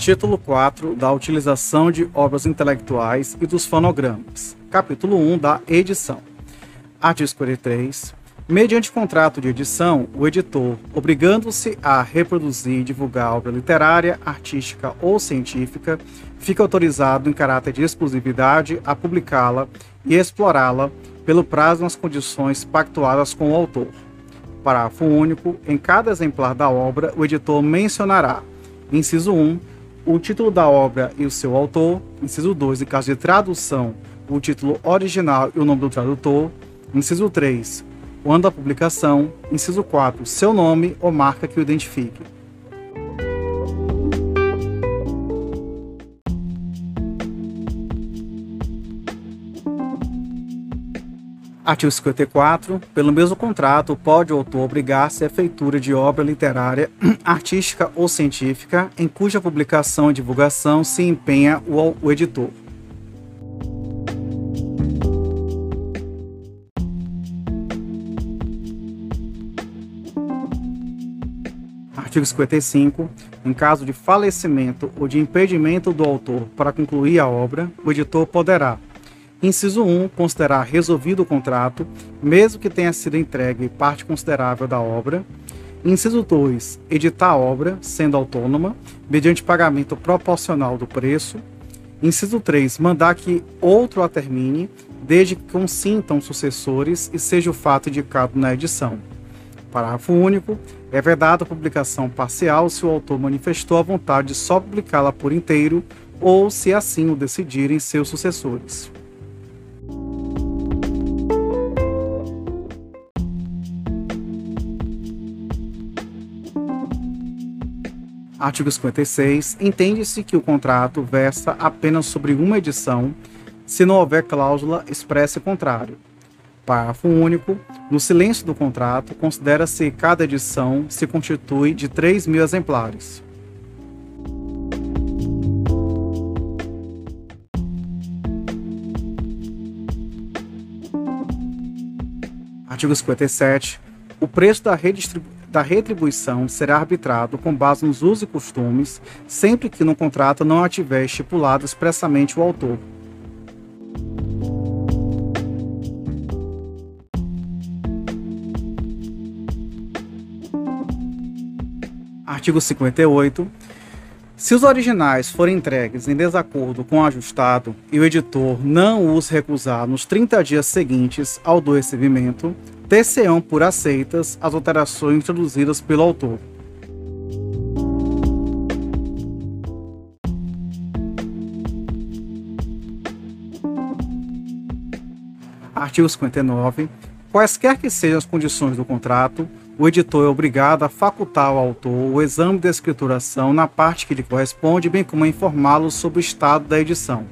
Título 4 da utilização de obras intelectuais e dos fonogramas. Capítulo 1 da edição. Artigo 43. Mediante contrato de edição, o editor, obrigando-se a reproduzir e divulgar obra literária, artística ou científica, fica autorizado em caráter de exclusividade a publicá-la e explorá-la pelo prazo nas condições pactuadas com o autor. Parágrafo único. Em cada exemplar da obra, o editor mencionará, inciso 1, o título da obra e o seu autor, inciso 2, em caso de tradução, o título original e o nome do tradutor, inciso 3, o ano da publicação, inciso 4, seu nome ou marca que o identifique. Artigo 54. Pelo mesmo contrato, pode o autor obrigar-se à feitura de obra literária, artística ou científica, em cuja publicação e divulgação se empenha o, o editor. Artigo 55. Em caso de falecimento ou de impedimento do autor para concluir a obra, o editor poderá Inciso 1. Considerar resolvido o contrato, mesmo que tenha sido entregue parte considerável da obra. Inciso 2. Editar a obra, sendo autônoma, mediante pagamento proporcional do preço. Inciso 3. Mandar que outro a termine, desde que consintam sucessores e seja o fato indicado na edição. Parágrafo único. É vedada a publicação parcial se o autor manifestou a vontade de só publicá-la por inteiro ou se assim o decidirem seus sucessores. Artigo 56. Entende-se que o contrato versa apenas sobre uma edição, se não houver cláusula expressa contrário. Parágrafo único. No silêncio do contrato, considera-se cada edição se constitui de 3 mil exemplares. Artigo 57. O preço da redistribuição da retribuição será arbitrado com base nos usos e costumes, sempre que no contrato não tiver estipulado expressamente o autor. Artigo 58. Se os originais forem entregues em desacordo com o ajustado e o editor não os recusar nos 30 dias seguintes ao do recebimento, ter-se-ão por aceitas as alterações introduzidas pelo autor. Artigo 59. Quaisquer que sejam as condições do contrato, o editor é obrigado a facultar ao autor o exame de escrituração na parte que lhe corresponde, bem como a informá-lo sobre o estado da edição.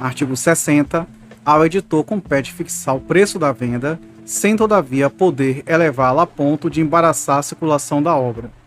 Artigo 60. Ao editor compete fixar o preço da venda, sem todavia poder elevá-la a ponto de embaraçar a circulação da obra.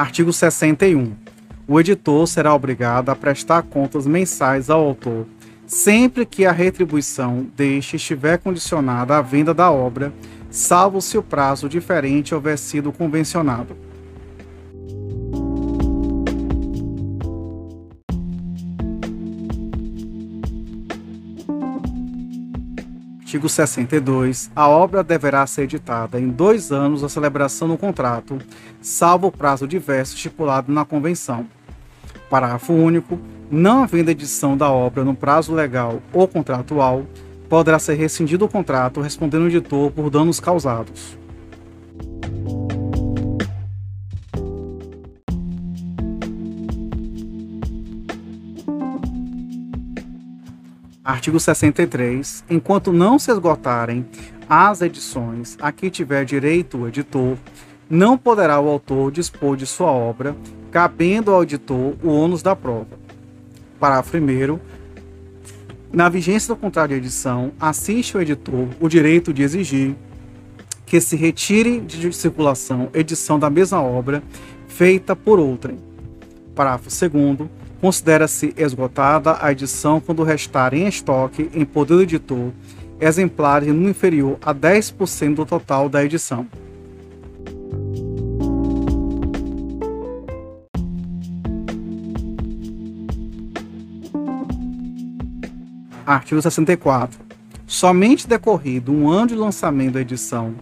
Artigo 61. O editor será obrigado a prestar contas mensais ao autor, sempre que a retribuição deste estiver condicionada à venda da obra salvo se o prazo diferente houver sido convencionado. Artigo 62. A obra deverá ser editada em dois anos da celebração do contrato, salvo o prazo diverso estipulado na convenção. Parágrafo único. Não havendo edição da obra no prazo legal ou contratual, poderá ser rescindido o contrato respondendo o editor por danos causados. Artigo 63. Enquanto não se esgotarem as edições a que tiver direito o editor, não poderá o autor dispor de sua obra, cabendo ao editor o ônus da prova. Parágrafo 1. Na vigência do contrato de edição, assiste o editor o direito de exigir que se retire de circulação edição da mesma obra, feita por outrem. Parágrafo 2 Considera-se esgotada a edição quando restar em estoque, em poder do editor, exemplares no inferior a 10% do total da edição. Artigo 64. Somente decorrido um ano de lançamento da edição,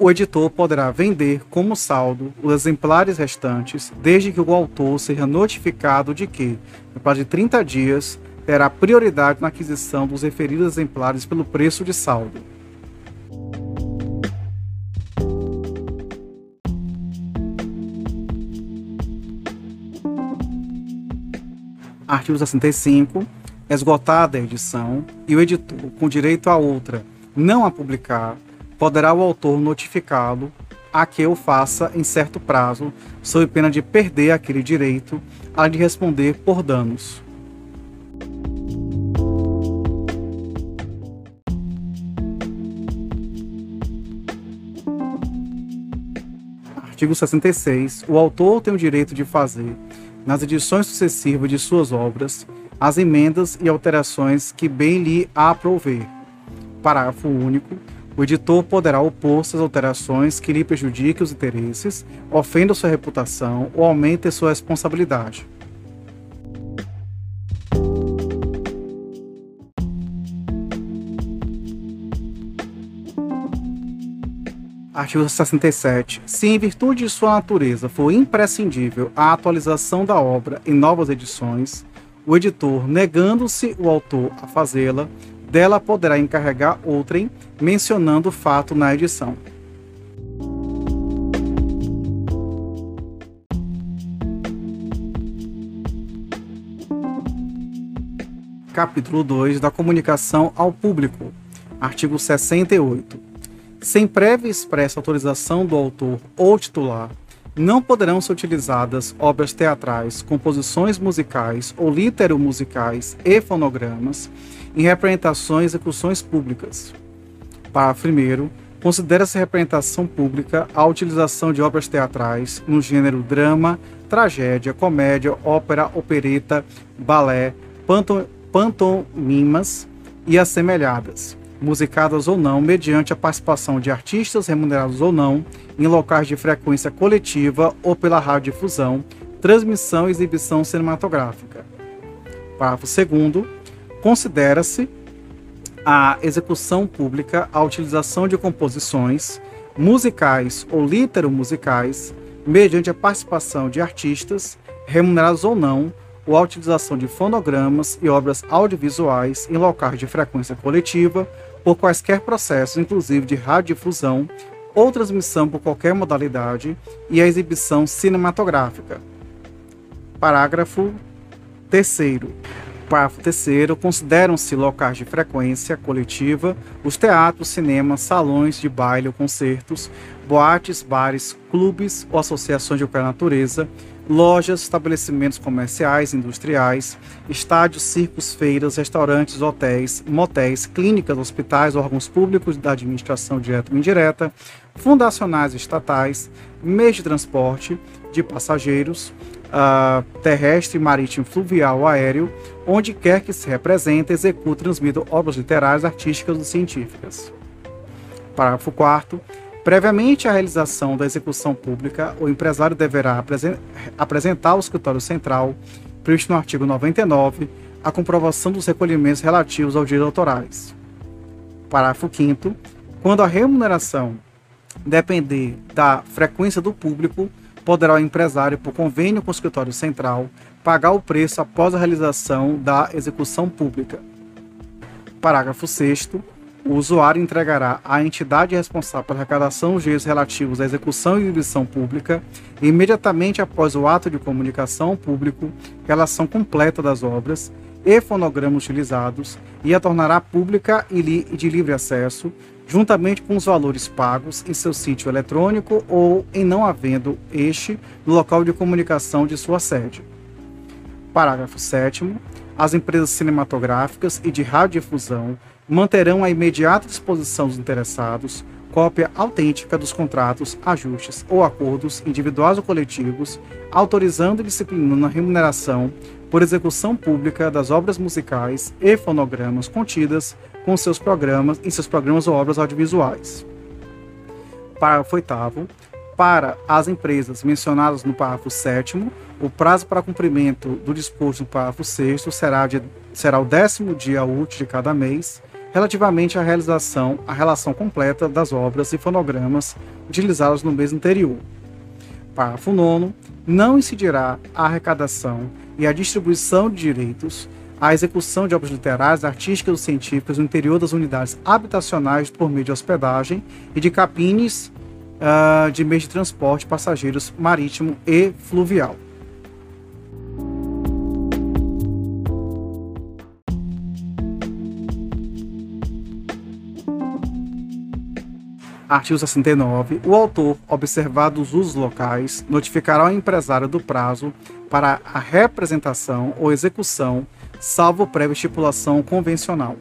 o editor poderá vender como saldo os exemplares restantes, desde que o autor seja notificado de que, no prazo de 30 dias, terá prioridade na aquisição dos referidos exemplares pelo preço de saldo. Artigo 65 esgotada a edição e o editor, com direito a outra, não a publicar, poderá o autor notificá-lo a que o faça em certo prazo, sob pena de perder aquele direito, além de responder por danos. Artigo 66. O autor tem o direito de fazer, nas edições sucessivas de suas obras, as emendas e alterações que bem lhe aprouver. Parágrafo único. O editor poderá opor-se às alterações que lhe prejudiquem os interesses, ofendam sua reputação ou aumentem sua responsabilidade. Artigo 67. Se em virtude de sua natureza for imprescindível a atualização da obra em novas edições, o editor, negando-se o autor a fazê-la, dela poderá encarregar outrem, mencionando o fato na edição. Capítulo 2 da Comunicação ao Público. Artigo 68. Sem prévia expressa autorização do autor ou titular, não poderão ser utilizadas obras teatrais, composições musicais ou litero-musicais e fonogramas em representações e execuções públicas. Parágrafo 1. Considera-se representação pública a utilização de obras teatrais no gênero drama, tragédia, comédia, ópera, opereta, balé, pantomimas e assemelhadas, musicadas ou não, mediante a participação de artistas remunerados ou não, em locais de frequência coletiva ou pela radiodifusão, transmissão e exibição cinematográfica. Parágrafo 2. Considera-se a execução pública a utilização de composições musicais ou litero-musicais mediante a participação de artistas, remunerados ou não, ou a utilização de fonogramas e obras audiovisuais em locais de frequência coletiva por quaisquer processos, inclusive de radiodifusão ou transmissão por qualquer modalidade e a exibição cinematográfica. Parágrafo 3 Parágrafo 3 consideram-se locais de frequência coletiva os teatros, cinemas, salões de baile ou concertos, boates, bares, clubes ou associações de qualquer natureza, lojas, estabelecimentos comerciais, industriais, estádios, circos, feiras, restaurantes, hotéis, motéis, clínicas, hospitais, órgãos públicos da administração direta ou indireta, fundacionais estatais, meios de transporte de passageiros, uh, terrestre, marítimo, fluvial aéreo, onde quer que se represente, execute, transmita obras literárias, artísticas ou científicas. Parágrafo 4 Previamente à realização da execução pública, o empresário deverá apresentar ao escritório central, previsto no artigo 99, a comprovação dos recolhimentos relativos aos direitos autorais. Parágrafo 5 Quando a remuneração depender da frequência do público, poderá o empresário, por convênio com o escritório central, pagar o preço após a realização da execução pública. Parágrafo 6 o usuário entregará à entidade responsável pela arrecadação os direitos relativos à execução e exibição pública, imediatamente após o ato de comunicação ao público, relação completa das obras e fonogramas utilizados e a tornará pública e de livre acesso, juntamente com os valores pagos em seu sítio eletrônico ou em não havendo este no local de comunicação de sua sede. Parágrafo 7 As empresas cinematográficas e de radiodifusão manterão à imediata disposição dos interessados cópia autêntica dos contratos, ajustes ou acordos individuais ou coletivos, autorizando e disciplinando a remuneração por execução pública das obras musicais e fonogramas contidas com seus programas em seus programas ou obras audiovisuais. Parágrafo 8 para as empresas mencionadas no parágrafo 7 o prazo para cumprimento do disposto no parágrafo 6 será, será o décimo dia útil de cada mês, relativamente à realização, à relação completa das obras e fonogramas utilizados no mês anterior. Parágrafo 9 não incidirá a arrecadação e a distribuição de direitos à execução de obras literárias, artísticas ou científicas no interior das unidades habitacionais por meio de hospedagem e de capines uh, de meios de transporte passageiros marítimo e fluvial. Artigo 69. O autor, observados os locais, notificará ao empresário do prazo para a representação ou execução, salvo prévia estipulação convencional.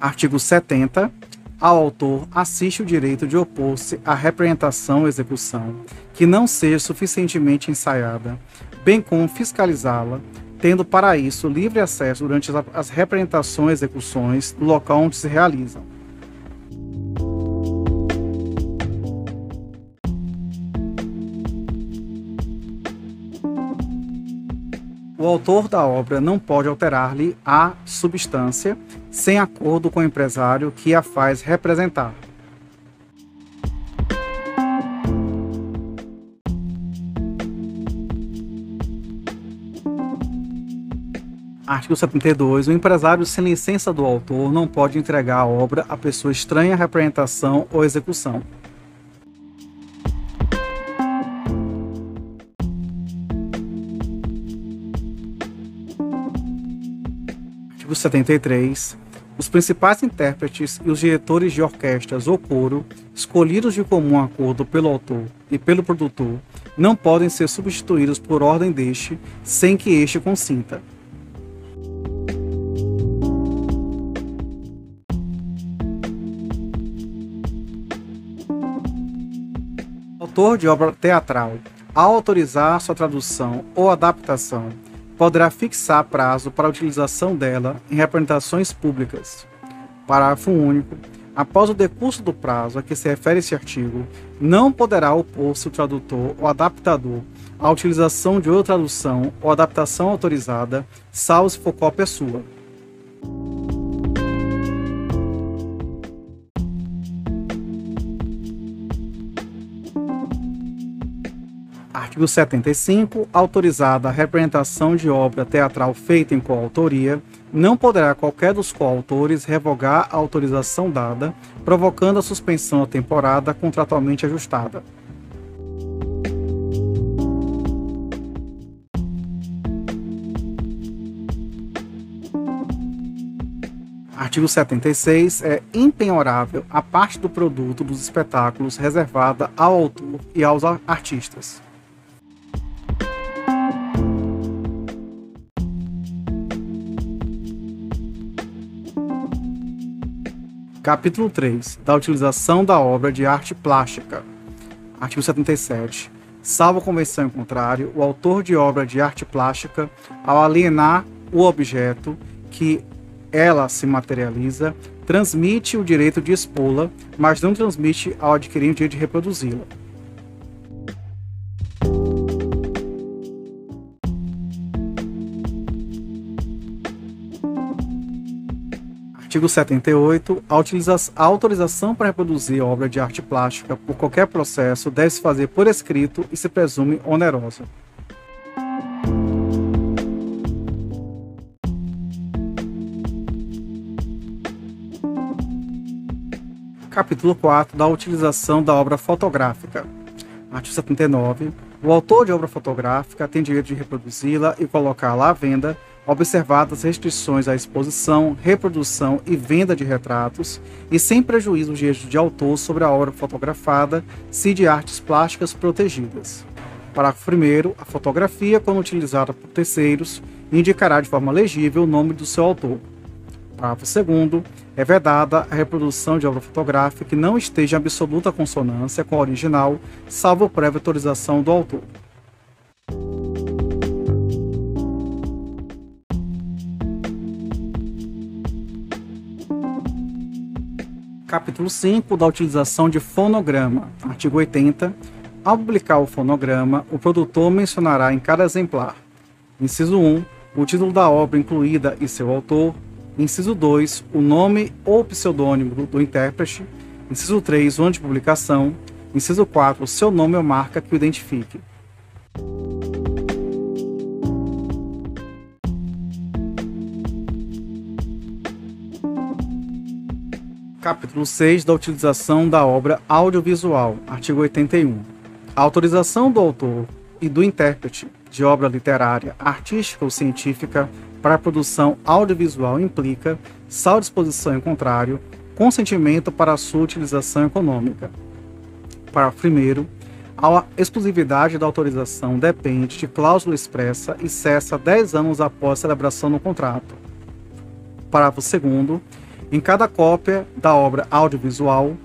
Artigo 70. Ao autor assiste o direito de opor-se à representação ou execução que não seja suficientemente ensaiada, bem como fiscalizá-la, tendo para isso livre acesso durante as representações e execuções do local onde se realizam. O autor da obra não pode alterar-lhe a substância sem acordo com o empresário que a faz representar. Artigo 72. O empresário sem licença do autor não pode entregar a obra a pessoa estranha à representação ou execução. Artigo 73. Os principais intérpretes e os diretores de orquestras ou coro, escolhidos de comum acordo pelo autor e pelo produtor, não podem ser substituídos por ordem deste, sem que este consinta. Autor de obra teatral, ao autorizar sua tradução ou adaptação, poderá fixar prazo para a utilização dela em representações públicas. Parágrafo único. Após o decurso do prazo a que se refere esse artigo, não poderá opor-se o tradutor ou adaptador à utilização de outra tradução ou adaptação autorizada, salvo se for cópia sua. Artigo 75. Autorizada a representação de obra teatral feita em coautoria, não poderá qualquer dos coautores revogar a autorização dada, provocando a suspensão da temporada contratualmente ajustada. Artigo 76. É impenhorável a parte do produto dos espetáculos reservada ao autor e aos artistas. Capítulo 3 da utilização da obra de arte plástica. Artigo 77. Salvo convenção em contrário, o autor de obra de arte plástica, ao alienar o objeto que ela se materializa, transmite o direito de expô-la, mas não transmite ao adquirir o direito de reproduzi-la. Artigo 78. A, a autorização para reproduzir obra de arte plástica por qualquer processo deve se fazer por escrito e se presume onerosa. Capítulo 4 da utilização da obra fotográfica. Artigo 79. O autor de obra fotográfica tem direito de reproduzi-la e colocá-la à venda observadas restrições à exposição, reprodução e venda de retratos, e sem prejuízo dos direitos de autor sobre a obra fotografada, se de artes plásticas protegidas. Parágrafo 1. A fotografia, quando utilizada por terceiros, indicará de forma legível o nome do seu autor. Parágrafo 2. É vedada a reprodução de obra fotográfica que não esteja em absoluta consonância com a original, salvo prévia autorização do autor. Capítulo 5 da utilização de fonograma. Artigo 80. Ao publicar o fonograma, o produtor mencionará em cada exemplar: inciso 1, o título da obra incluída e seu autor, inciso 2, o nome ou pseudônimo do intérprete, inciso 3, o ano de publicação, inciso 4, o seu nome ou marca que o identifique. Capítulo 6 da utilização da obra audiovisual, artigo 81. A autorização do autor e do intérprete de obra literária, artística ou científica para a produção audiovisual implica, salvo disposição em contrário, consentimento para a sua utilização econômica. Parágrafo 1. A exclusividade da autorização depende de cláusula expressa e cessa 10 anos após a celebração do contrato. Parágrafo 2. Em cada cópia da obra audiovisual,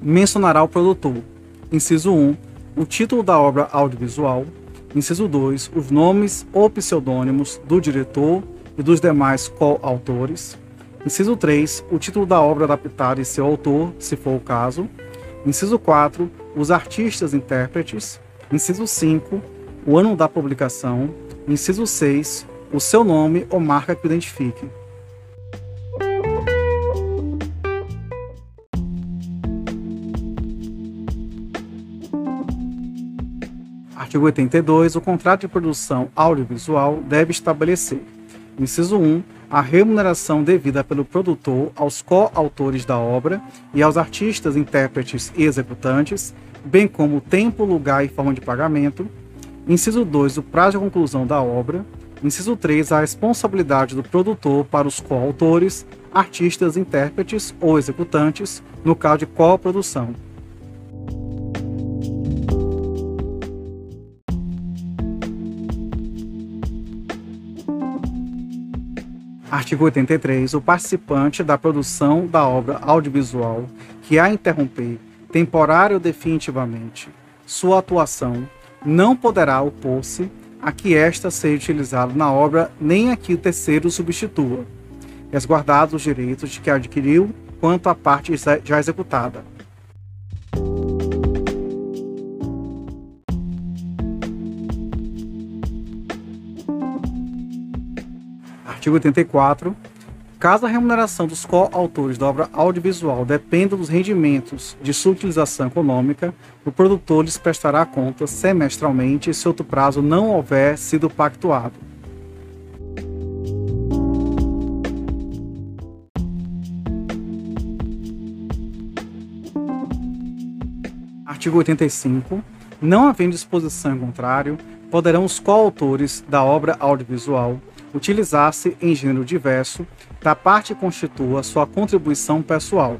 mencionará o produtor. Inciso 1 o título da obra audiovisual, inciso 2, os nomes ou pseudônimos do diretor e dos demais coautores, inciso 3, o título da obra adaptada e seu autor, se for o caso, inciso 4, os artistas intérpretes, inciso 5, o ano da publicação, inciso 6, o seu nome ou marca que o identifique. Artigo 82. O contrato de produção audiovisual deve estabelecer: inciso 1. A remuneração devida pelo produtor aos coautores da obra e aos artistas, intérpretes e executantes, bem como o tempo, lugar e forma de pagamento. Inciso 2. O prazo de conclusão da obra. Inciso 3. A responsabilidade do produtor para os coautores, artistas, intérpretes ou executantes, no caso de coprodução. Artigo 83. O participante da produção da obra audiovisual que a interromper, temporário ou definitivamente, sua atuação, não poderá opor-se a que esta seja utilizada na obra nem a que o terceiro substitua, resguardados os direitos de que adquiriu quanto à parte já executada Artigo 84. Caso a remuneração dos coautores da obra audiovisual dependa dos rendimentos de sua utilização econômica, o produtor lhes prestará contas semestralmente se outro prazo não houver sido pactuado. Artigo 85. Não havendo disposição em contrário, poderão os coautores da obra audiovisual utilizar-se em gênero diverso da parte constitua sua contribuição pessoal.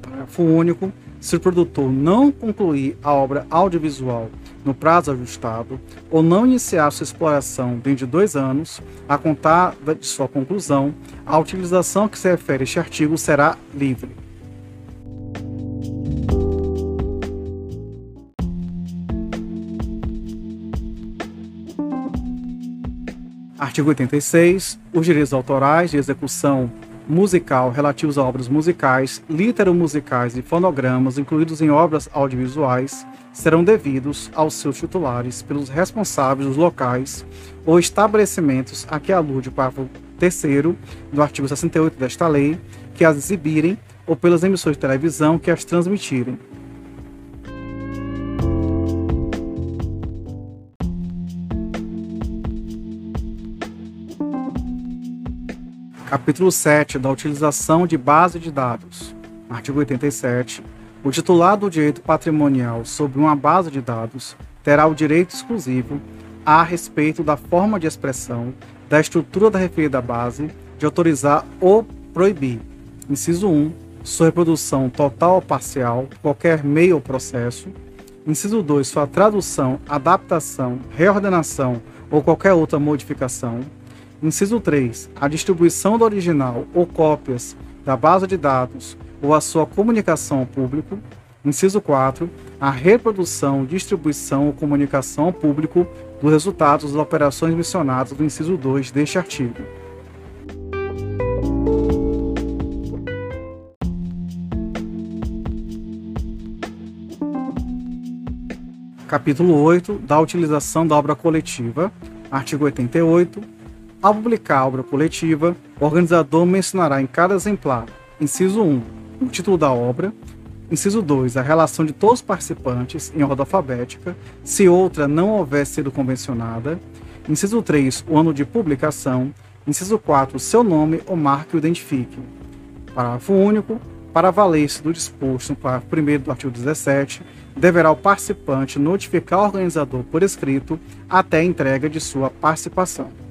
Parágrafo único. Se o produtor não concluir a obra audiovisual no prazo ajustado ou não iniciar sua exploração dentro de dois anos, a contar de sua conclusão, a utilização que se refere a este artigo será livre. Artigo 86. Os direitos autorais de execução musical relativos a obras musicais, litero-musicais e fonogramas incluídos em obras audiovisuais serão devidos aos seus titulares pelos responsáveis dos locais ou estabelecimentos a que alude o parágrafo 3 do artigo 68 desta lei, que as exibirem ou pelas emissões de televisão que as transmitirem Capítulo 7 da utilização de base de dados. Artigo 87. O titular do direito patrimonial sobre uma base de dados terá o direito exclusivo a respeito da forma de expressão, da estrutura da referida base, de autorizar ou proibir. Inciso 1. Sua reprodução total ou parcial, qualquer meio ou processo. Inciso 2, sua tradução, adaptação, reordenação ou qualquer outra modificação. Inciso 3, a distribuição do original ou cópias da base de dados ou a sua comunicação ao público. Inciso 4, a reprodução, distribuição ou comunicação ao público dos resultados das operações mencionadas no inciso 2 deste artigo. Capítulo 8 da utilização da obra coletiva. Artigo 88. Ao publicar a obra coletiva, o organizador mencionará em cada exemplar, inciso 1, o título da obra, inciso 2, a relação de todos os participantes em ordem alfabética, se outra não houver sido convencionada, inciso 3, o ano de publicação, inciso 4, seu nome ou marca que o identifique. Parágrafo único. Para valer-se do disposto no parágrafo 1 do artigo 17, deverá o participante notificar o organizador por escrito até a entrega de sua participação.